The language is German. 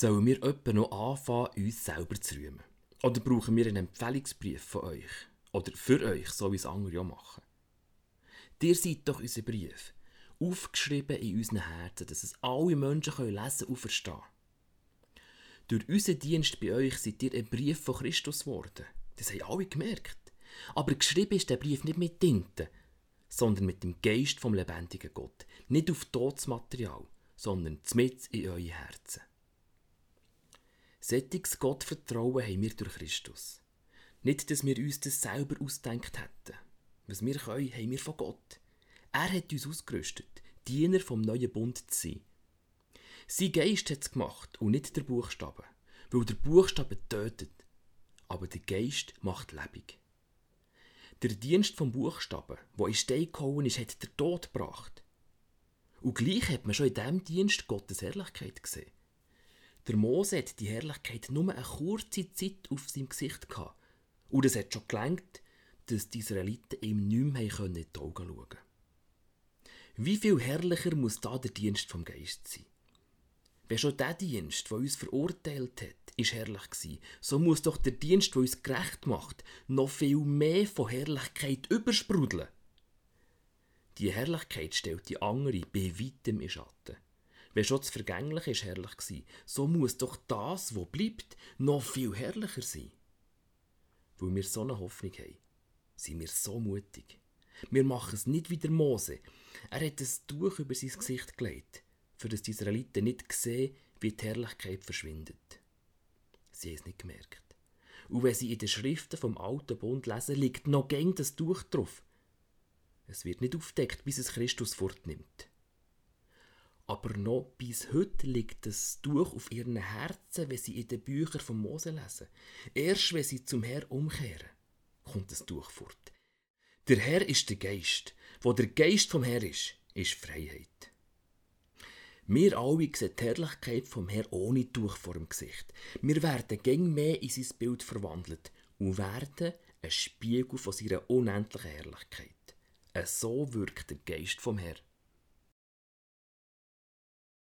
Sollen wir etwa noch anfangen, uns selber zu rühmen? Oder brauchen wir einen Empfehlungsbrief von euch? Oder für euch, so wie es andere auch machen? Ihr seid doch unser Brief, aufgeschrieben in unseren Herzen, dass es alle Menschen können lesen und verstehen Durch unseren Dienst bei euch seid ihr ein Brief von Christus geworden. Das haben alle gemerkt. Aber geschrieben ist der Brief nicht mit Tinte, sondern mit dem Geist vom lebendigen Gott. Nicht auf Todesmaterial, sondern mit in eure Herzen. Sättiges Gottvertrauen haben wir durch Christus. Nicht, dass wir uns das selber ausdenkt hätten. Was wir können, haben wir von Gott. Er hat uns ausgerüstet, Diener vom neuen Bund zu sein. Sein Geist hat es gemacht und nicht der Buchstabe, weil der Buchstabe tötet, aber der Geist macht lebendig. Der Dienst vom Buchstaben, wo in Stein gehauen ist, hat der Tod gebracht. Und gleich hat man schon in diesem Dienst Gottes Herrlichkeit gesehen. Der Mose hat die Herrlichkeit nur eine kurze Zeit auf seinem Gesicht gehabt. Und es hat schon gelangt, dass die Israeliten ihm nicht mehr in die Augen schauen konnten. Wie viel herrlicher muss da der Dienst vom Geist sein? Wenn schon der Dienst, der uns verurteilt hat, ist herrlich gewesen, so muss doch der Dienst, der uns gerecht macht, noch viel mehr von Herrlichkeit übersprudeln. Die Herrlichkeit stellt die andere bei weitem in Schatten. Wenn schon das Vergängliche ist herrlich war, so muss doch das, was bleibt, noch viel herrlicher sein. Weil wir so eine Hoffnung haben, sind wir so mutig. Wir machen es nicht wie der Mose. Er hat ein Tuch über sein Gesicht gelegt, für das die Israeliten nicht sehen, wie die Herrlichkeit verschwindet. Sie haben es nicht gemerkt. Und wenn sie in den Schriften vom Alten Bund lesen, liegt noch gäng das Tuch drauf. Es wird nicht aufdeckt, bis es Christus fortnimmt. Aber noch bis heute liegt das Tuch auf ihren Herzen, wenn sie in den Büchern von Mose lesen. Erst wenn sie zum Herr umkehren, kommt das Tuch fort. Der Herr ist der Geist. Wo der Geist vom Herr ist, ist Freiheit. Wir alle sehen die Herrlichkeit vom Herrn ohne Tuch vor dem Gesicht. Wir werden gäng mehr in sein Bild verwandelt und werden ein Spiegel von seiner unendlichen Herrlichkeit. So wirkt der Geist vom Herrn.